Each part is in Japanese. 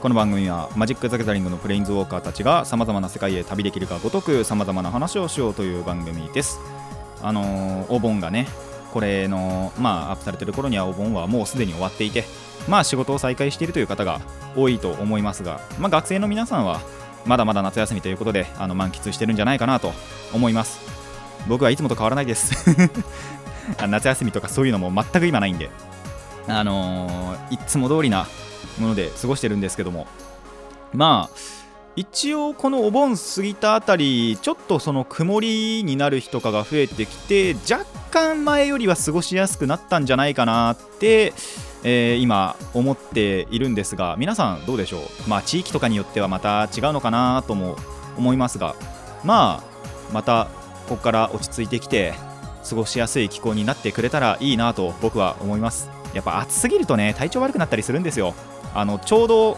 この番組はマジック・ザ・ギャザリングのプレインズウォーカーたちがさまざまな世界へ旅できるかごとくさまざまな話をしようという番組です。あのーお盆がねこれのまあアップされてる頃にはお盆はもうすでに終わっていてまあ仕事を再開しているという方が多いと思いますがまあ学生の皆さんはまだまだ夏休みということであの満喫してるんじゃないかなと思います。僕はいつもと変わらないです。夏休みとかそういうのも全く今ないんであのーいつも通りなもので過ごしてるんですけども。まあ一応このお盆過ぎたあたりちょっとその曇りになる日とかが増えてきて若干前よりは過ごしやすくなったんじゃないかなって、えー今思っているんですが皆さんどうでしょう？まあ地域とかによってはまた違うのかなとも思いますがまあまたここから落ち着いてきて過ごしやすい気候になってくれたらいいなと僕は思います。やっぱ暑すぎるとね体調悪くなったりするんですよ。あのちょうど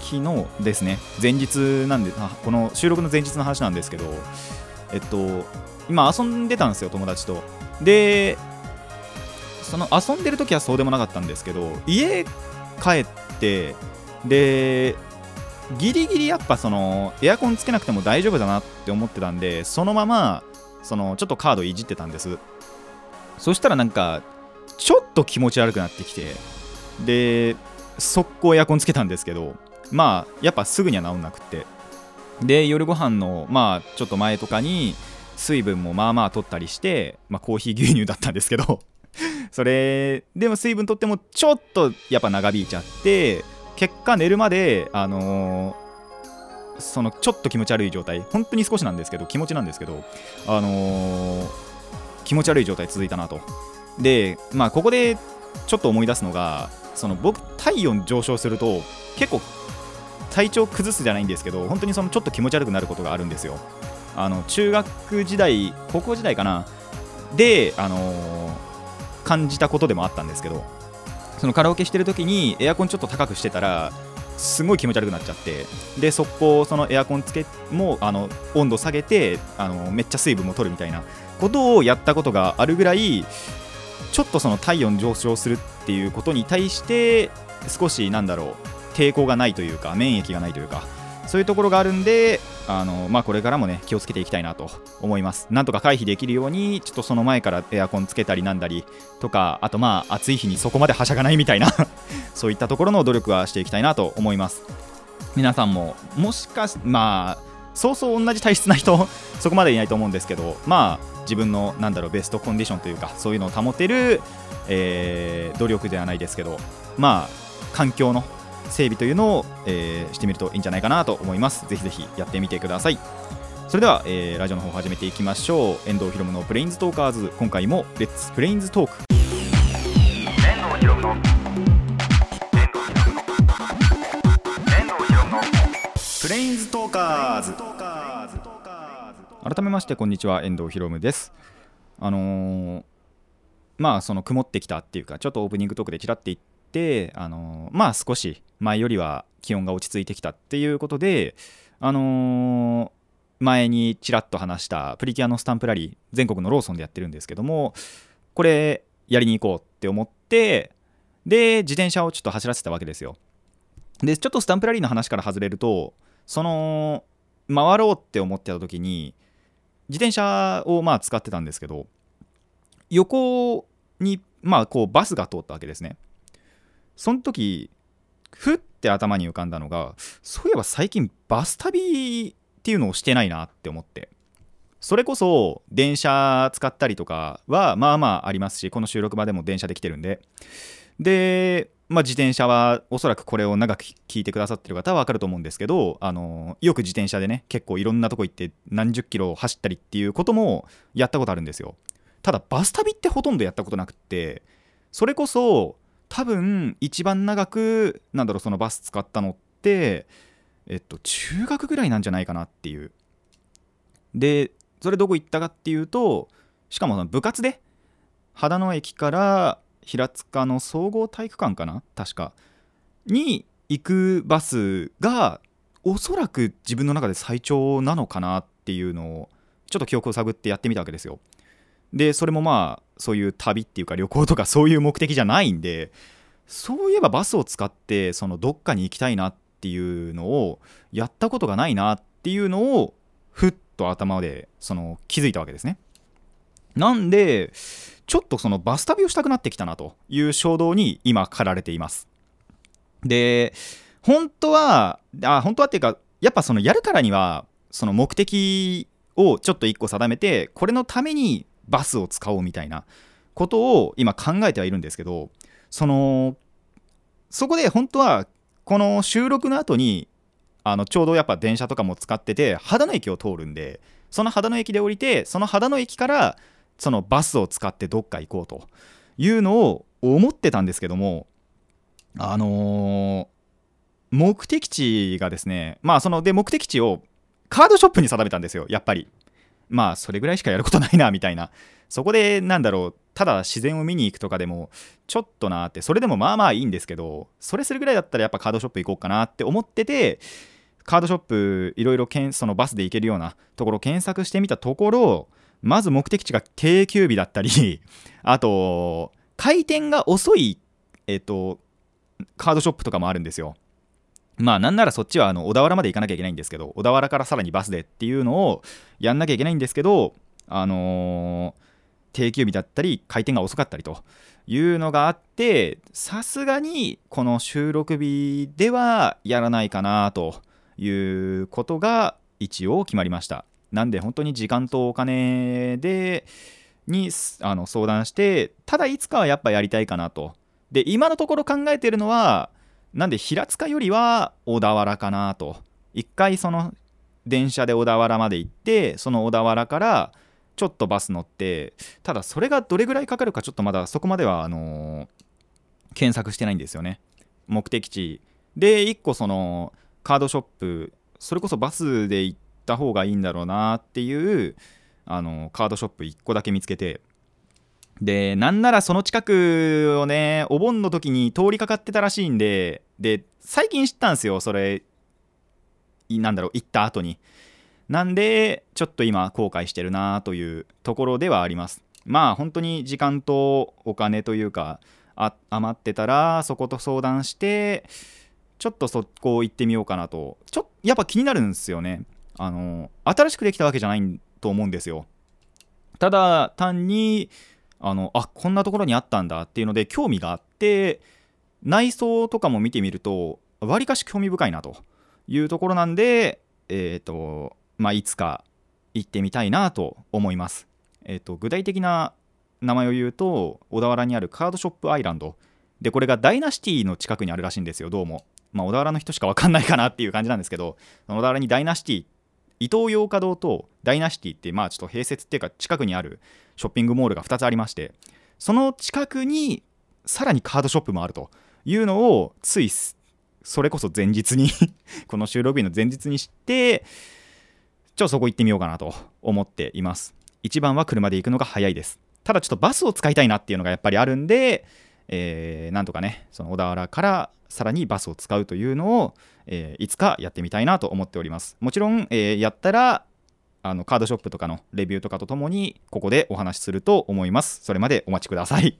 昨日ですね前日なんでこの収録の前日の話なんですけどえっと今遊んでたんですよ友達と。でその遊んでる時はそうでもなかったんですけど家帰ってでギリギリやっぱそのエアコンつけなくても大丈夫だなって思ってたんでそのままそのちょっとカードいじってたんです。そしたらなんかちょっと気持ち悪くなってきてで速攻エアコンつけたんですけどまあやっぱすぐには治んなくて。で夜ご飯のまあちょっと前とかに水分もまあまあ取ったりして、まあ、コーヒー牛乳だったんですけど それでも水分取ってもちょっとやっぱ長引いちゃって結果寝るまであのーそのちょっと気持ち悪い状態本当に少しなんですけど気持ちなんですけどあのー気持ち悪い状態続いたなと。でまあここでちょっと思い出すのがその僕体温上昇すると結構体調崩すじゃないんですけど本当にそのちょっと気持ち悪くなることがあるんですよ。あの中学時代高校時代かなであのー感じたことでもあったんですけどそのカラオケしてる時にエアコンちょっと高くしてたらすごい気持ち悪くなっちゃってで速攻そのエアコンつけもあの温度下げてあのめっちゃ水分も取るみたいなことをやったことがあるぐらいちょっとその体温上昇するっていうことに対して少しなんだろう抵抗がないというか免疫がないというかそういうところがあるんであの、まあ、これからもね気をつけていきたいなと思います。なんとか回避できるようにちょっとその前からエアコンつけたりなんだりとかあとまあ暑い日にそこまではしゃがないみたいな そういったところの努力はしていきたいなと思います。皆さんももしかしまあそうそう同じ体質な人そこまでいないと思うんですけどまあ自分のなんだろうベストコンディションというかそういうのを保てる、えー努力ではないですけどまあ環境の整備というのを、えーしてみるといいんじゃないかなと思います。ぜひぜひやってみてください。それでは、えーラジオの方始めていきましょう。遠藤ひろむのプレインズトーカーズ今回も Let's プレインズトーク プレインズトーカーズ。改めましてこんにちは遠藤ひろむです。あのーまあその曇ってきたっていうかちょっとオープニングトークでちらって言ってあのーまあ少し前よりは気温が落ち着いてきたっていうことであのー前にちらっと話したプリキュアのスタンプラリー全国のローソンでやってるんですけどもこれやりに行こうって思ってで自転車をちょっと走らせたわけですよ。でちょっとスタンプラリーの話から外れるとその回ろうって思ってた時に自転車をまあ使ってたんですけど横にまあこうバスが通ったわけですね。その時ふって頭に浮かんだのがそういえば最近バス旅っていうのをしてないなって思って。それこそ電車使ったりとかはまあまあありますしこの収録場でも電車で来てるんで。で、まあ、自転車はおそらくこれを長く聞いてくださってる方は分かると思うんですけどあのよく自転車でね結構いろんなとこ行って何十キロ走ったりっていうこともやったことあるんですよ。ただバス旅ってほとんどやったことなくってそれこそ多分一番長くなんだろうそのバス使ったのってえっと中学ぐらいなんじゃないかなっていう。でそれどこ行ったかっていうとしかも部活で秦野駅から平塚の総合体育館かな？確か。に行くバスがおそらく自分の中で最長なのかなっていうのをちょっと記憶を探ってやってみたわけですよ。でそれもまあそういう旅っていうか旅行とかそういう目的じゃないんでそういえばバスを使ってそのどっかに行きたいなっていうのをやったことがないなっていうのをふっと頭でその気づいたわけですね。なんでちょっとそのバス旅をしたくなってきたなという衝動に今駆られています。で本当はあ本当はっていうかやっぱそのやるからにはその目的をちょっと一個定めてこれのためにバスを使おうみたいなことを今考えてはいるんですけどそのそこで本当はこの収録の後にあのちょうどやっぱ電車とかも使ってて秦野駅を通るんでその秦野駅で降りてその秦野駅からそのバスを使ってどっか行こうというのを思ってたんですけどもあのー目的地がですねまあそので目的地をカードショップに定めたんですよやっぱり。まあそれぐらいしかやることないなみたいな。そこでなんだろうただ自然を見に行くとかでもちょっとなってそれでもまあまあいいんですけどそれするぐらいだったらやっぱカードショップ行こうかなって思っててカードショップいろいろそのバスで行けるようなところ検索してみたところまず目的地が定休日だったり あと回転が遅いえっとカードショップとかもあるんですよ。まあなんならそっちはあの小田原まで行かなきゃいけないんですけど小田原からさらにバスでっていうのをやんなきゃいけないんですけどあのー定休日だったり回転が遅かったりというのがあってさすがにこの収録日ではやらないかなということが一応決まりました。なんで本当に時間とお金でにあの相談してただいつかはやっぱやりたいかなと。で今のところ考えてるのはなんで平塚よりは小田原かなと。一回その電車で小田原まで行ってその小田原からちょっとバス乗ってただそれがどれぐらいかかるかちょっとまだそこまではあのー検索してないんですよね。目的地。で1個そのカードショップそれこそバスで行ってった方がいいんだろうなっていうあのカードショップ1個だけ見つけて。でなんならその近くをねお盆の時に通りかかってたらしいんでで最近知ったんですよそれなんだろう行った後に。なんでちょっと今後悔してるなというところではあります。まあ本当に時間とお金というか余ってたらそこと相談してちょっとそこ行ってみようかなと。ちょやっぱ気になるんですよね。あの新しくできたわけじゃないと思うんですよ。ただ単にあのあこんなところにあったんだっていうので興味があって内装とかも見てみるとわりかし興味深いなと。いうところなんでえっ、とまあいつか行ってみたいなと思います。えっ、と具体的な名前を言うと小田原にあるカードショップアイランド。でこれがダイナシティの近くにあるらしいんですよどうも。まあ小田原の人しか分かんないかなっていう感じなんですけど小田原にダイナシティ伊東洋華堂とダイナシティってまあちょっと併設っていうか近くにあるショッピングモールが2つありましてその近くにさらにカードショップもあるというのをついそれこそ前日に この収録日の前日に知ってちょっとそこ行ってみようかなと思っています。一番は車で行くのが早いです。ただちょっとバスを使いたいなっていうのがやっぱりあるんで、えーなんとかねその小田原からさらにバスを使うというのを、えーいつかやってみたいなと思っております。もちろん、えーやったらあのカードショップとかのレビューとかとともにここでお話しすると思います。それまでお待ちください。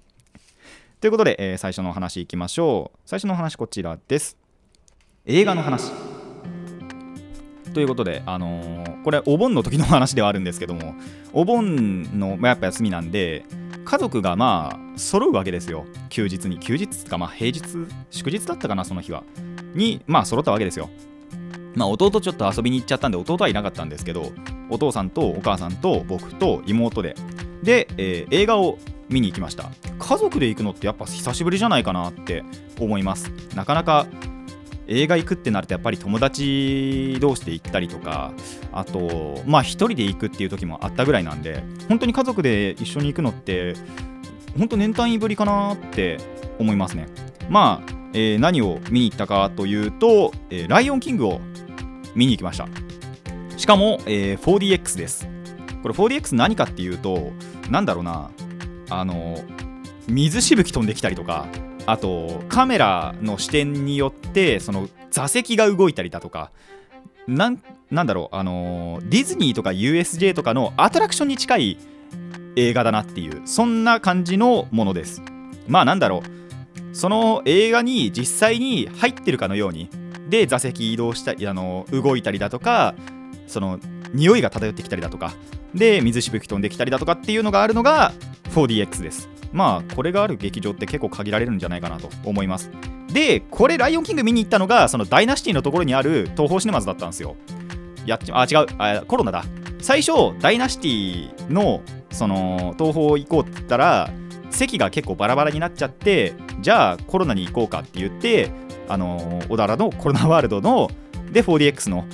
ということで、え最初のお話いきましょう。最初のお話こちらです。映画の話。ということで、あのーこれお盆の時の話ではあるんですけどもお盆の、まあ、やっぱ休みなんで家族がまあ揃うわけですよ。休日に。休日っていうかまあ平日祝日だったかなその日は。にまあ揃ったわけですよ。まあ弟ちょっと遊びに行っちゃったんで弟はいなかったんですけどお父さんとお母さんと僕と妹で。で、えー映画を見に行きました。家族で行くのってやっぱ久しぶりじゃないかなって思います。なかなか映画行くってなるとやっぱり友達同士で行ったりとかあとまあ一人で行くっていう時もあったぐらいなんで本当に家族で一緒に行くのって本当年単位ぶりかなって思いますね。まあ、えー何を見に行ったかというと、えーライオンキングを見に行きました。しかも、えー 4DX です。これ 4DX 何かっていうとなんだろうなあの水しぶき飛んできたりとかあとカメラの視点によってその座席が動いたりだとかなんなんだろうあのディズニーとか USJ とかのアトラクションに近い映画だなっていうそんな感じのものです。まあなんだろうその映画に実際に入ってるかのようにで座席移動したりあの動いたりだとかその匂いが漂ってきたりだとかで水しぶき飛んできたりだとかっていうのがあるのが 4DX です。まあこれがある劇場って結構限られるんじゃないかなと思います。でこれライオンキング見に行ったのがそのダイナシティのところにある東宝シネマズだったんですよ。やっちあ違うあコロナだ。最初ダイナシティのその東宝行こうって言ったら席が結構バラバラになっちゃってじゃあコロナに行こうかって言ってあの小田原のコロナワールドので 4DX の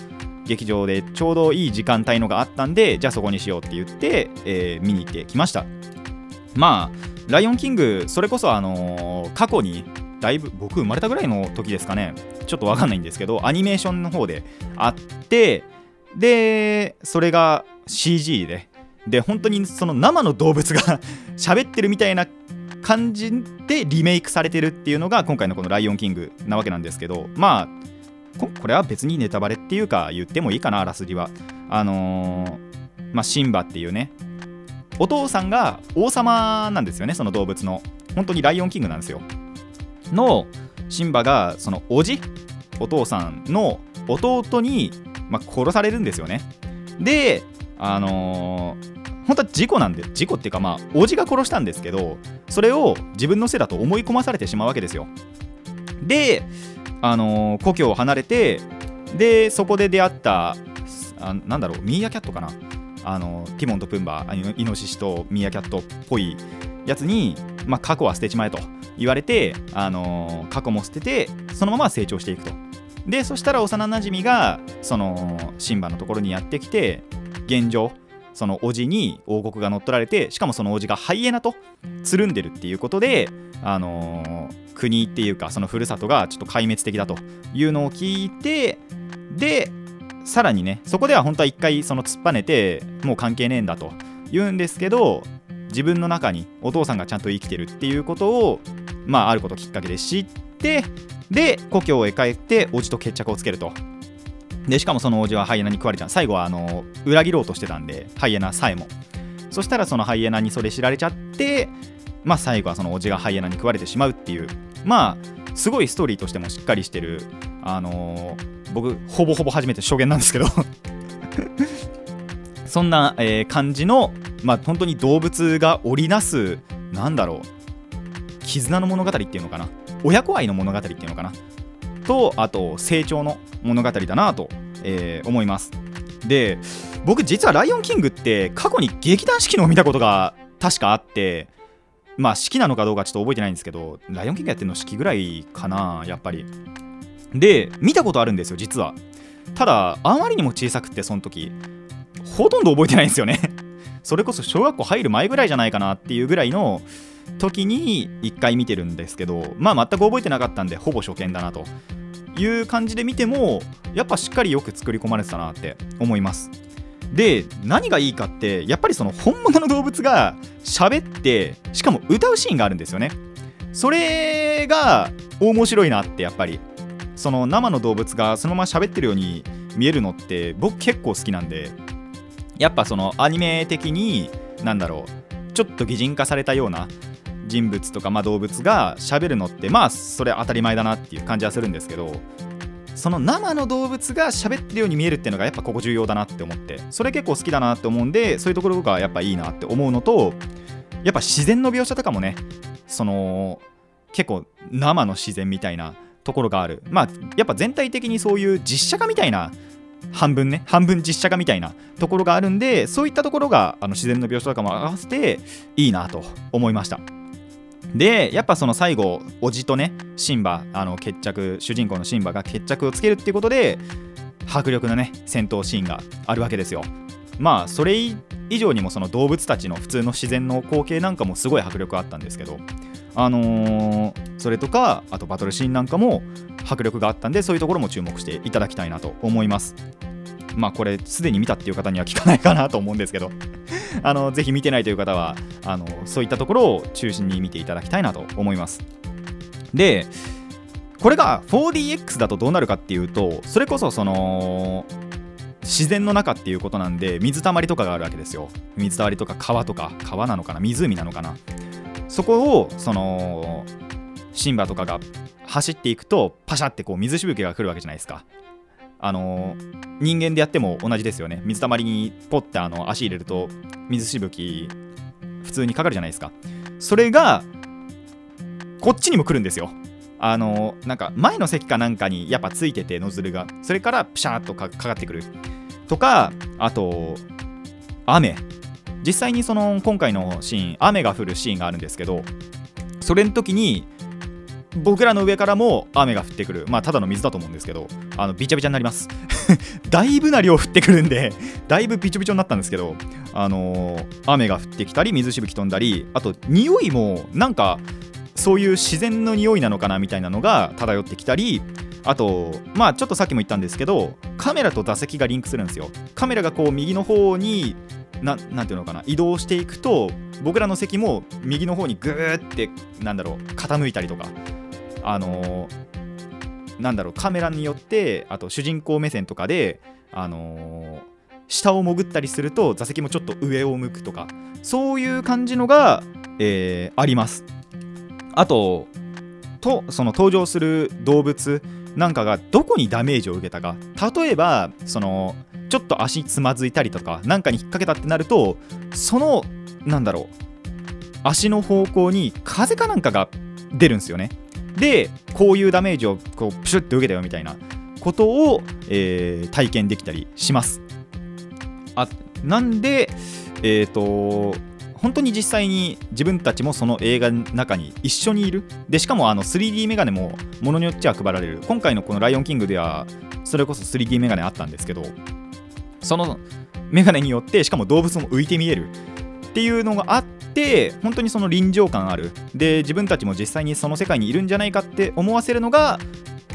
劇場でちょうどいい時間帯のがあったんでじゃあそこにしようって言って、えー、見に行ってきました。まあライオンキングそれこそあのー、過去にだいぶ僕生まれたぐらいの時ですかね。ちょっとわかんないんですけどアニメーションの方であってでそれが CG でで本当にその生の動物が 喋ってるみたいな感じでリメイクされてるっていうのが今回のこの「ライオンキング」なわけなんですけどまあこれは別にネタバレっていうか言ってもいいかなあらすじは。あのー、まあシンバっていうね。お父さんが王様なんですよねその動物の。本当にライオンキングなんですよ。のシンバがそのおじお父さんの弟に、まあ、殺されるんですよね。であのー、本当は事故なんで事故っていうかまあおじが殺したんですけどそれを自分のせいだと思い込まされてしまうわけですよ。であのー、故郷を離れてでそこで出会ったあなんだろうミーアキャットかな？あのティモンとプンバイノシシとミーアキャットっぽいやつに、まあ、過去は捨てちまえと言われて、あのー、過去も捨ててそのまま成長していくと。でそしたら幼なじみがそのシンバのところにやってきて現状その叔父に王国が乗っ取られてしかもその叔父がハイエナとつるんでるっていうことで、あのー、国っていうかそのふるさとがちょっと壊滅的だというのを聞いてでさらにねそこでは本当は一回その突っぱねてもう関係ねえんだと言うんですけど自分の中にお父さんがちゃんと生きてるっていうことをまああることきっかけで知ってで故郷へ帰って叔父と決着をつけるとでしかもその王子はハイエナに食われちゃう。最後はあの裏切ろうとしてたんでハイエナさえも。そしたらそのハイエナにそれ知られちゃってまあ最後はその王子がハイエナに食われてしまうっていう。まあすごいストーリーとしてもしっかりしてる。あのー、僕ほぼほぼ初めて初見なんですけど。そんな、えー、感じのまあ本当に動物が織りなすなんだろう。絆の物語っていうのかな。親子愛の物語っていうのかな。とあと成長の物語だなと、えー、思います。で僕実は「ライオンキング」って過去に劇団四季のを見たことが確かあってまあ式なのかどうかちょっと覚えてないんですけど「ライオンキング」やってるの式ぐらいかなやっぱり。で見たことあるんですよ実は。ただあまりにも小さくてその時。ほとんど覚えてないんですよね。それこそ小学校入る前ぐらいじゃないかなっていうぐらいの時に1回見てるんですけどまあ全く覚えてなかったんでほぼ初見だなと。いう感じで見てもやっぱしっかりよく作り込まれてたなって思います。で何がいいかってやっぱりその本物の動物が喋ってしかも歌うシーンがあるんですよね。それが面白いなってやっぱり。その生の動物がそのまま喋ってるように見えるのって僕結構好きなんで。やっぱそのアニメ的になんだろうちょっと擬人化されたような人物とか、まあ、動物が喋るのってまあそれ当たり前だなっていう感じはするんですけどその生の動物が喋ってるように見えるっていうのがやっぱここ重要だなって思ってそれ結構好きだなって思うんでそういうところがやっぱいいなって思うのとやっぱ自然の描写とかもねその結構生の自然みたいなところがある。まあやっぱ全体的にそういう実写化みたいな半分ね半分実写化みたいなところがあるんでそういったところがあの自然の描写とかも合わせていいなと思いました。でやっぱその最後おじとねシンバあの決着主人公のシンバが決着をつけるっていうことで迫力のね戦闘シーンがあるわけですよ。まあそれ以上にもその動物たちの普通の自然の光景なんかもすごい迫力あったんですけどあのー、それとかあとバトルシーンなんかも迫力があったんでそういうところも注目していただきたいなと思いますまあこれすでに見たっていう方には聞かないかなと思うんですけど。あのぜひ見てないという方はあのそういったところを中心に見ていただきたいなと思います。でこれが 4DX だとどうなるかっていうとそれこそその自然の中っていうことなんで水たまりとかがあるわけですよ。水たまりとか川とか川なのかな？湖なのかな？そこをそのシンバとかが走っていくとパシャってこう水しぶきが来るわけじゃないですか。あの人間でやっても同じですよね。水たまりにポッてあの足入れると水しぶき普通にかかるじゃないですか。それがこっちにも来るんですよ。あのなんか前の席かなんかにやっぱついててノズルが。それからピシャーっとかかってくる。とかあと雨。実際にその今回のシーン雨が降るシーンがあるんですけどそれの時に僕らの上からも雨が降ってくる。まあただの水だと思うんですけどあのびちゃびちゃになります。だいぶな量降ってくるんで だいぶびちょびちょになったんですけどあのー雨が降ってきたり水しぶき飛んだりあと匂いもなんかそういう自然の匂いなのかなみたいなのが漂ってきたりあとまあちょっとさっきも言ったんですけどカメラと座席がリンクするんですよ。カメラがこう右の方にななんていうのかな移動していくと僕らの席も右の方にグーってなんだろう傾いたりとかあのなんだろうカメラによってあと主人公目線とかであの下を潜ったりすると座席もちょっと上を向くとかそういう感じのが、えーあります。あととその登場する動物なんかがどこにダメージを受けたか。例えばそのちょっと足つまずいたりとかなんかに引っ掛けたってなるとそのなんだろう足の方向に風かなんかが出るんですよね。でこういうダメージをこうプシュッと受けたよみたいなことを、えー体験できたりします。あなんでえっ、と本当に実際に自分たちもその映画の中に一緒にいる。でしかもあの 3D メガネもものによっちゃ配られる。今回のこの「ライオンキング」ではそれこそ 3D メガネあったんですけどそのメガネによってしかも動物も浮いて見える。っていうのがあって本当にその臨場感ある。で自分たちも実際にその世界にいるんじゃないかって思わせるのが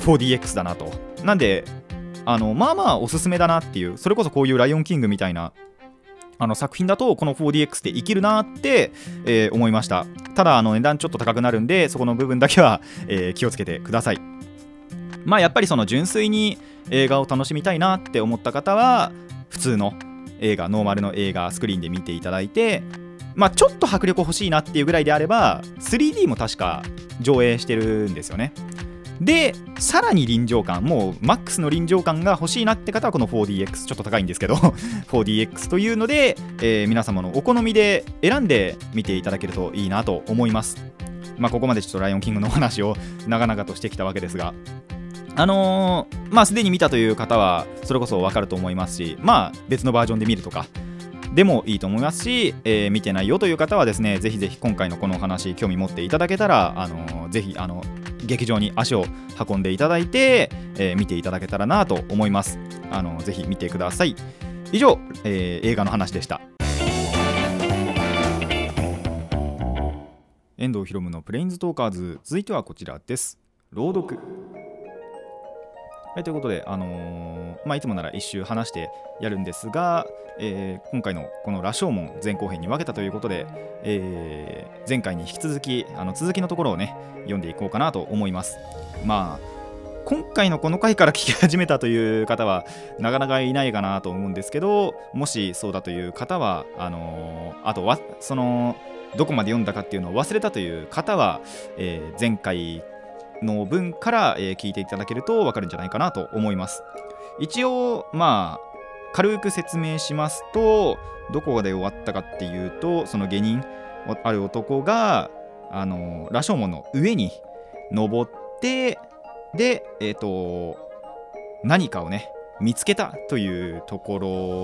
4DX だなと。なんであのまあまあおすすめだなっていうそれこそこういう「ライオンキング」みたいなあの作品だとこの 4DX で生きるなって、えー思いました。ただあの値段ちょっと高くなるんでそこの部分だけは、えー気をつけてください。まあやっぱりその純粋に映画を楽しみたいなって思った方は普通の映画ノーマルの映画スクリーンで見ていただいてまあちょっと迫力欲しいなっていうぐらいであれば 3D も確か上映してるんですよね。でさらに臨場感もうマックスの臨場感が欲しいなって方はこの 4DX ちょっと高いんですけど 4DX というので、えー皆様のお好みで選んで見ていただけるといいなと思います。まあここまでちょっとライオンキングのお話を長々としてきたわけですがあのーまあすでに見たという方はそれこそ分かると思いますしまあ別のバージョンで見るとかでもいいと思いますし、えー見てないよという方はですねぜひぜひ今回のこのお話興味持っていただけたら、あのーぜひあの劇場に足を運んでいただいて、えー見ていただけたらなと思います。あのぜひ見てください。以上、えー映画の話でした。遠藤ひろむのプレインズトーカーズ。続いてはこちらです。朗読。はい、ということで、あのーまあ、いつもなら一周話してやるんですが、えー今回のこの羅生門前後編に分けたということで、えー前回に引き続きあの続きのところをね読んでいこうかなと思います。まあ今回のこの回から聞き始めたという方はなかなかいないかなと思うんですけどもしそうだという方はあのーあとはそのどこまで読んだかっていうのを忘れたという方は、えー前回の分から、えー聞いていただけると分かるんじゃないかなと思います。一応まあ軽く説明しますとどこで終わったかっていうとその下人ある男があの羅生門の上に登ってでえっ、と何かをね見つけたというとこ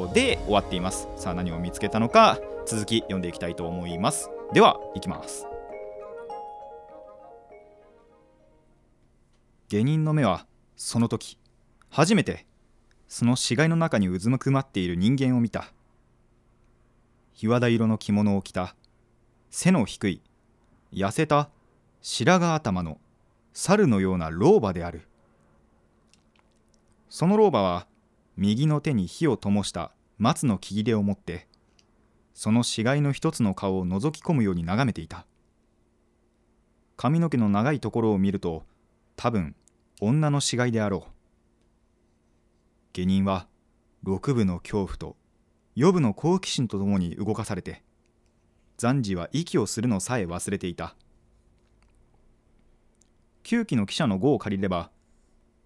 ろで終わっています。さあ何を見つけたのか続き読んでいきたいと思います。ではいきます。下人の目はその時初めてその死骸の中にうずくまっている人間を見た。日和田色の着物を着た背の低い痩せた白髪頭の猿のような老婆である。その老婆は右の手に火を灯した松の木切れを持ってその死骸の一つの顔を覗き込むように眺めていた。髪の毛の長いところを見ると多分女の死骸であろう。下人は六部の恐怖と四部の好奇心とともに動かされて暫時は息をするのさえ忘れていた。旧期の記者の語を借りれば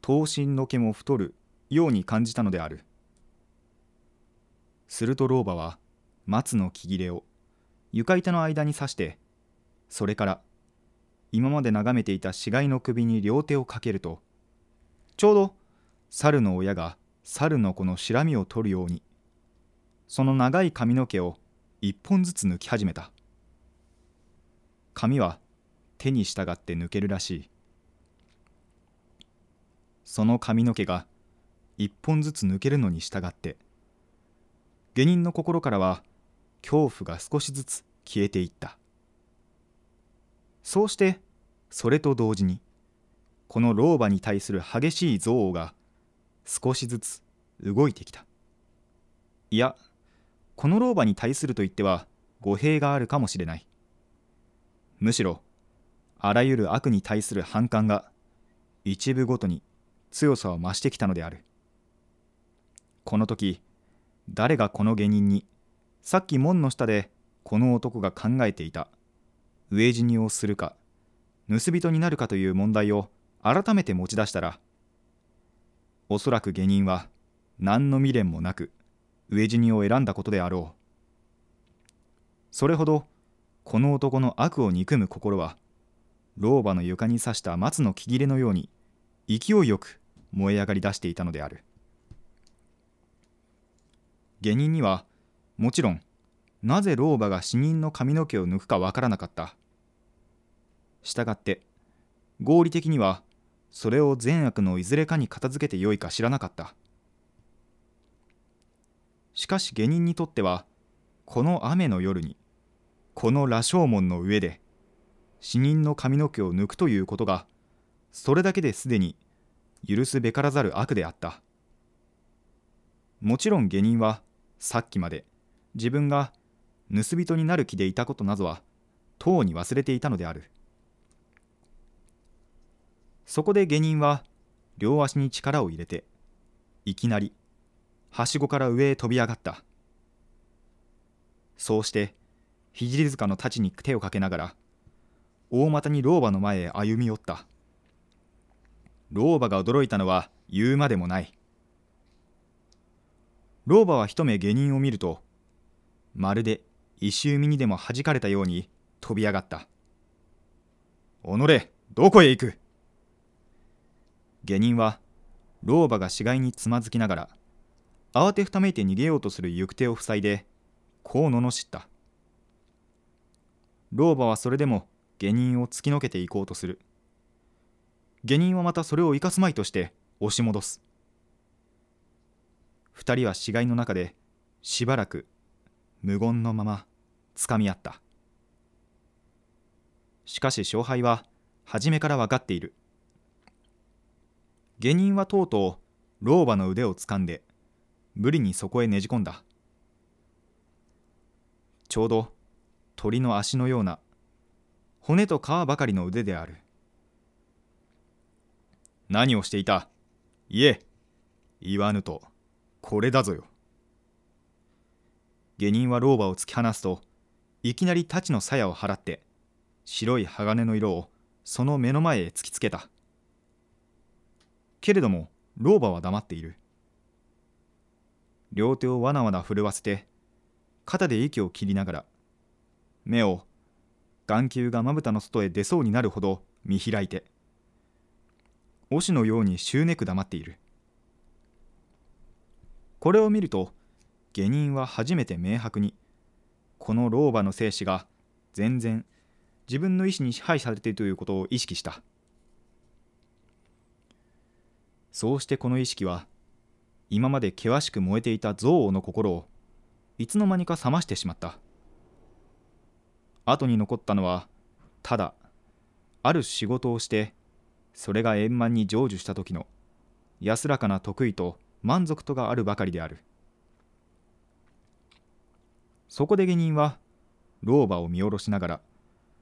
頭身の毛も太るように感じたのである。すると老婆は松の木切れを床板の間に刺してそれから今まで眺めていた死骸の首に両手をかけるとちょうど猿の親が猿の子のしらみを取るようにその長い髪の毛を一本ずつ抜き始めた。髪は手に従って抜けるらしい。その髪の毛が一本ずつ抜けるのに従って下人の心からは恐怖が少しずつ消えていった。そうしてそれと同時にこの老婆に対する激しい憎悪が少しずつ動いてきた。いやこの老婆に対すると言っては語弊があるかもしれない。むしろあらゆる悪に対する反感が一部ごとに強さを増してきたのである。この時誰がこの下人にさっき門の下でこの男が考えていた。飢え死にをするか盗人になるかという問題を改めて持ち出したらおそらく下人は何の未練もなく飢え死にを選んだことであろう。それほどこの男の悪を憎む心は老婆の床に刺した松の木切れのように勢いよく燃え上がり出していたのである。下人にはもちろんなぜ老婆が死人の髪の毛を抜くかわからなかった。したがって合理的にはそれを善悪のいずれかに片付けてよいか知らなかった。しかし下人にとってはこの雨の夜にこの羅生門の上で死人の髪の毛を抜くということがそれだけですでに許すべからざる悪であった。もちろん下人はさっきまで自分が盗人になる気でいたことなどはとうに忘れていたのである。そこで下人は両足に力を入れていきなりはしごから上へ飛び上がった。そうして聖塚の太刀に手をかけながら大股に老婆の前へ歩み寄った。老婆が驚いたのは言うまでもない。老婆は一目下人を見るとまるで石海にでも弾かれたように飛び上がった「おのれどこへ行く?」下人は老婆が死骸につまずきながら慌てふためいて逃げようとする行く手を塞いでこう罵った。老婆はそれでも下人を突きのけていこうとする。下人はまたそれを生かすまいとして押し戻す。二人は死骸の中でしばらく無言のままつかみ合った。しかし勝敗は初めから分かっている。下人はとうとう老婆の腕をつかんで無理にそこへねじ込んだ。ちょうど鳥の足のような骨と皮ばかりの腕である。何をしていた？言え言わぬとこれだぞよ。下人は老婆を突き放すといきなり太刀の鞘を払って白い鋼の色をその目の前へ突きつけた。けれども老婆は黙っている。両手をわなわな震わせて肩で息を切りながら目を眼球がまぶたの外へ出そうになるほど見開いて押しのようにしゅうねく黙っている。これを見ると下人は初めて明白にこの老婆の生死が全然自分の意志に支配されているということを意識した。そうしてこの意識は今まで険しく燃えていた憎悪の心をいつの間にか冷ましてしまった。後に残ったのはただある仕事をしてそれが円満に成就した時の安らかな得意と満足とがあるばかりである。そこで下人は老婆を見下ろしながら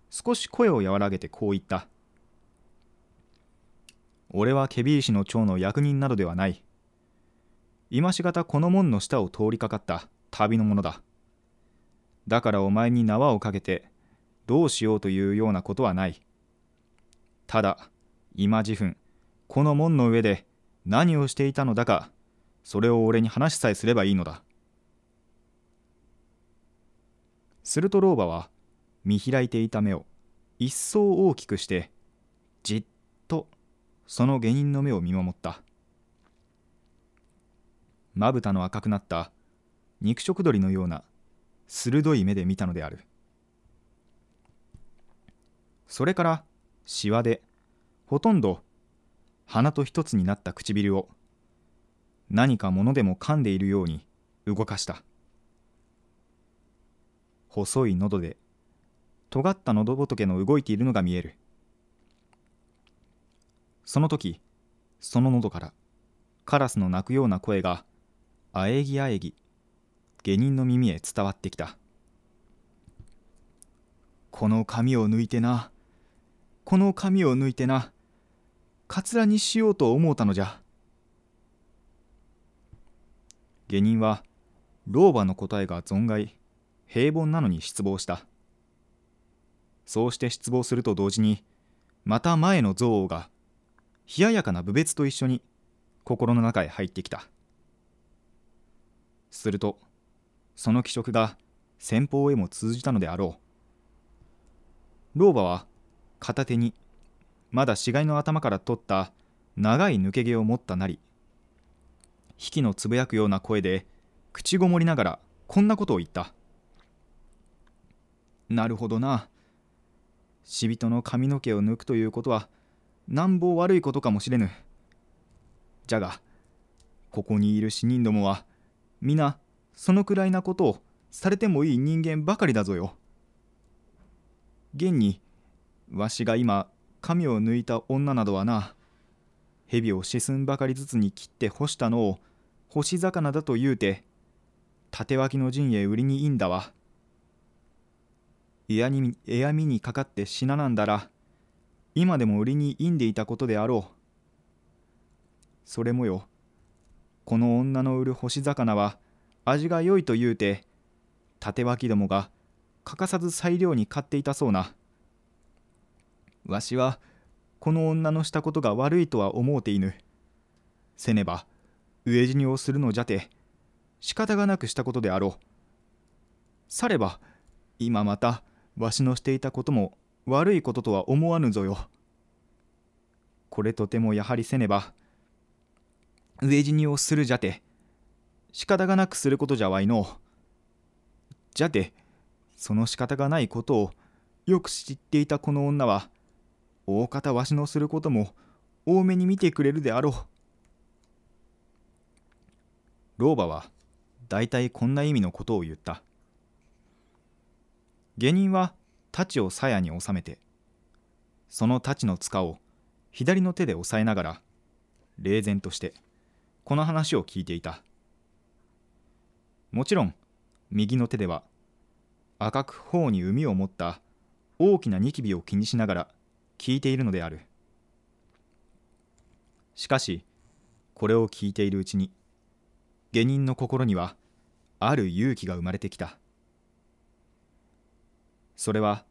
少し声を和らげてこう言った。俺はケビー氏の長の役人などではない。今しがたこの門の下を通りかかった旅の者だ。だからお前に縄をかけてどうしようというようなことはない。ただ今自分この門の上で何をしていたのだかそれを俺に話しさえすればいいのだ。すると老婆は見開いていた目を一層大きくしてじっその下人の目を見守った。まぶたの赤くなった肉食鳥のような鋭い目で見たのである。それからしわでほとんど鼻と一つになった唇を何かものでも噛んでいるように動かした。細い喉で尖った喉仏の動いているのが見える。その時その喉からカラスの鳴くような声があえぎあえぎ下人の耳へ伝わってきた。この髪を抜いてなこの髪を抜いてなかつらにしようと思うたのじゃ。下人は老婆の答えが存外平凡なのに失望した。そうして失望すると同時にまた前の憎悪が冷ややかな侮蔑と一緒に心の中へ入ってきた。するとその気色が先方へも通じたのであろう。老婆は片手にまだ死骸の頭から取った長い抜け毛を持ったなり引きのつぶやくような声で口ごもりながらこんなことを言った。なるほどな。死人の髪の毛を抜くということはなんぼ悪いことかもしれぬ。じゃが、ここにいる死人どもは、皆、そのくらいなことをされてもいい人間ばかりだぞよ。現に、わしが今、髪を抜いた女などはな、蛇を四寸ばかりずつに切って干したのを干し魚だと言うて、縦脇の陣へ売りにいいんだわ。嫌に嫌味にかかって死ななんだら、今でも売りにいんでいたことであろう。それもよ、この女の売る干し魚は味が良いと言うて、縦脇どもが欠かさず裁量に買っていたそうな。わしはこの女のしたことが悪いとは思うていぬ。せねば飢え死にをするのじゃて仕方がなくしたことであろう。されば今またわしのしていたことも悪いこととは思わぬぞよ。これとてもやはりせねば、飢え死にをするじゃて、仕方がなくすることじゃわいの。じゃて、その仕方がないことをよく知っていたこの女は、大方わしのすることも多めに見てくれるであろう。老婆は大体こんな意味のことを言った。下人は太刀を鞘に収めてその太刀の塚を左の手で押さえながら冷然としてこの話を聞いていた。もちろん右の手では赤く頬に海を持った大きなニキビを気にしながら聞いているのである。しかしこれを聞いているうちに下人の心にはある勇気が生まれてきた。それは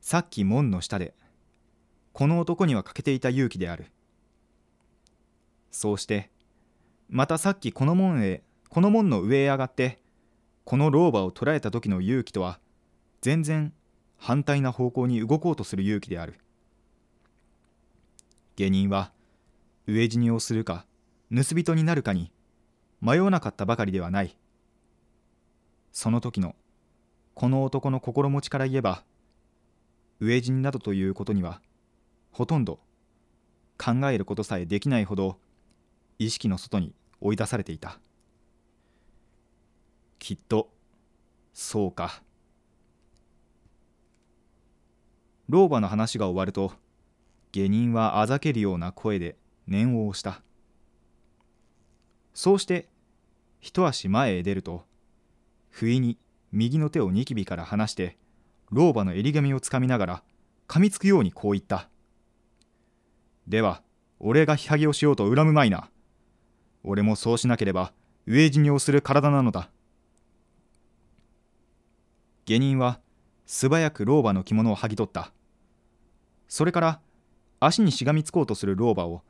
さっき門の下でこの男には欠けていた勇気である。そうしてまたさっきこの門へこの門の上へ上がってこの老婆を捕らえた時の勇気とは全然反対な方向に動こうとする勇気である。下人は飢え死にをするか盗人になるかに迷わなかったばかりではない。その時のこの男の心持ちから言えば飢え死になどということにはほとんど考えることさえできないほど意識の外に追い出されていた。きっとそうか。老婆の話が終わると下人はあざけるような声で念を押した。そうして一足前へ出ると不意に右の手をニキビから離して老婆の襟髪をつかみながら噛みつくようにこう言った。では俺が日はげをしようと恨むまいな。俺もそうしなければ飢え死にをする体なのだ。下人は素早く老婆の着物を剥ぎ取った。それから足にしがみつこうとする老婆を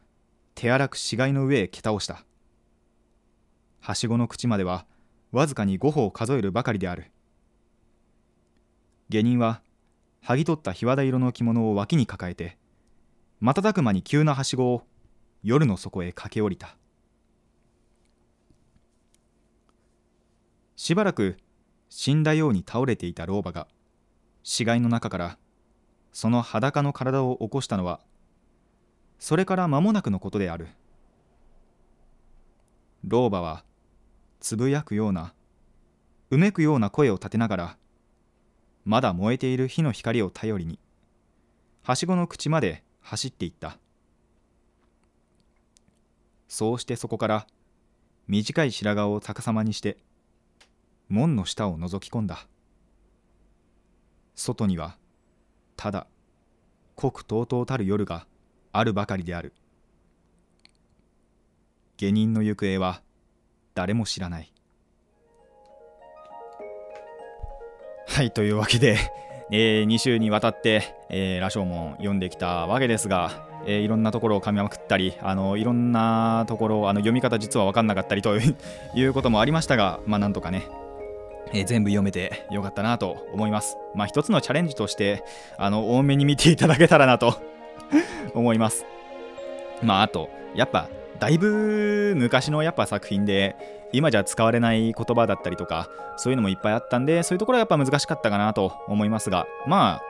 手荒く死骸の上へ蹴倒した。はしごの口まではわずかに5歩を数えるばかりである。下人は剥ぎ取った日和田色の着物を脇に抱えて瞬く間に急なはしごを夜の底へ駆け下りた。しばらく死んだように倒れていた老婆が死骸の中からその裸の体を起こしたのはそれから間もなくのことである。老婆はつぶやくようなうめくような声を立てながらまだ燃えている火の光を頼りにはしごの口まで走っていった。そうしてそこから短い白髪を逆さまにして門の下を覗き込んだ。外にはただ濃くとうとうたる夜があるばかりである。下人の行方は誰も知らないはいというわけで、えー、2週にわたって、えー、羅生門読んできたわけですが、えー、いろんなところを噛みまくったりあのいろんなところあの読み方実は分かんなかったり ということもありましたがまあなんとかねえー、全部読めてよかったなと思います。まあ一つのチャレンジとしてあの多めに見ていただけたらなと 思います。まああとやっぱだいぶ昔のやっぱ作品で今じゃ使われない言葉だったりとかそういうのもいっぱいあったんでそういうところはやっぱ難しかったかなと思いますがまあ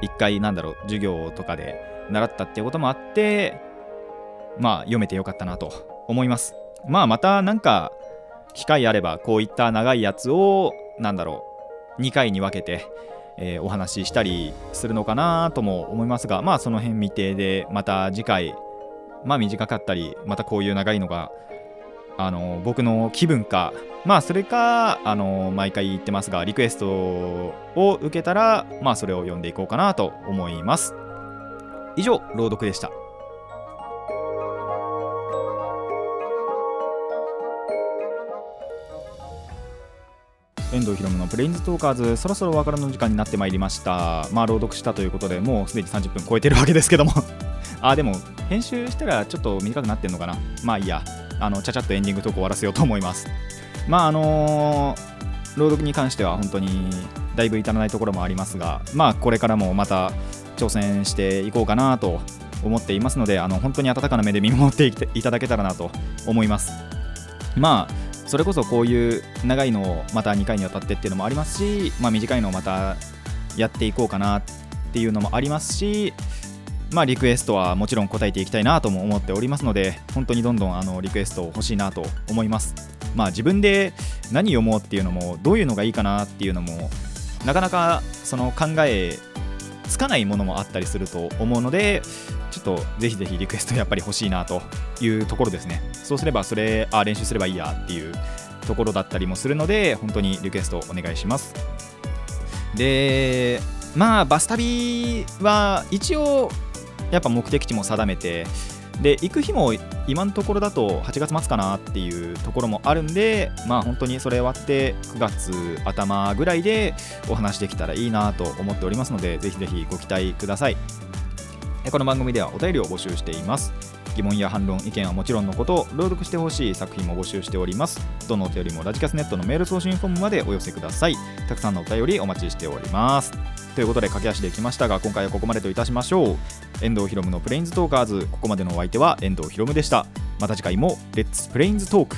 一回なんだろう授業とかで習ったっていうこともあってまあ読めてよかったなと思います。まあまたなんか機会あればこういった長いやつをなんだろう2回に分けてえー、お話ししたりするのかなとも思いますがまあその辺未定でまた次回まあ短かったりまたこういう長いのがあの僕の気分か。まあそれかあの毎回言ってますがリクエストを受けたらまあそれを読んでいこうかなと思います。以上朗読でした。遠藤ひろむのプレインズトーカーズそろそろお別れの時間になってまいりました。まあ朗読したということでもうすでに30分超えてるわけですけども。あでも編集したらちょっと短くなってんのかな？まあいいや。あのちゃちゃっとエンディングトーク終わらせようと思います。まああのー、朗読に関しては本当にだいぶ至らないところもありますがまあこれからもまた挑戦していこうかなと思っていますのであの本当に温かな目で見守っていただけたらなと思います。まあそれこそこういう長いのをまた2回にわたってっていうのもありますし、まあ、短いのをまたやっていこうかなっていうのもありますしまあ、リクエストはもちろん答えていきたいなとも思っておりますので本当にどんどんあのリクエスト欲しいなと思います。まあ自分で何読もうっていうのもどういうのがいいかなっていうのもなかなかその考えつかないものもあったりすると思うのでちょっとぜひぜひリクエストやっぱり欲しいなというところですね。そうすればそれあ練習すればいいやっていうところだったりもするので本当にリクエストお願いします。でまあバス旅は一応やっぱ目的地も定めてで行く日も今のところだと8月末かなっていうところもあるんでまあ本当にそれ終わって9月頭ぐらいでお話できたらいいなと思っておりますのでぜひぜひご期待ください。この番組ではお便りを募集しています。疑問や反論意見はもちろんのこと朗読してほしい作品も募集しております。どのお便りもラジキャスネットのメール送信フォームまでお寄せください。たくさんのお便りお待ちしております。ということで駆け足できましたが今回はここまでといたしましょう。遠藤ひろむのプレインズトーカーズここまでのお相手は遠藤ひろむでした。また次回もレッツプレインズトーク